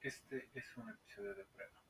Este es un episodio de prueba.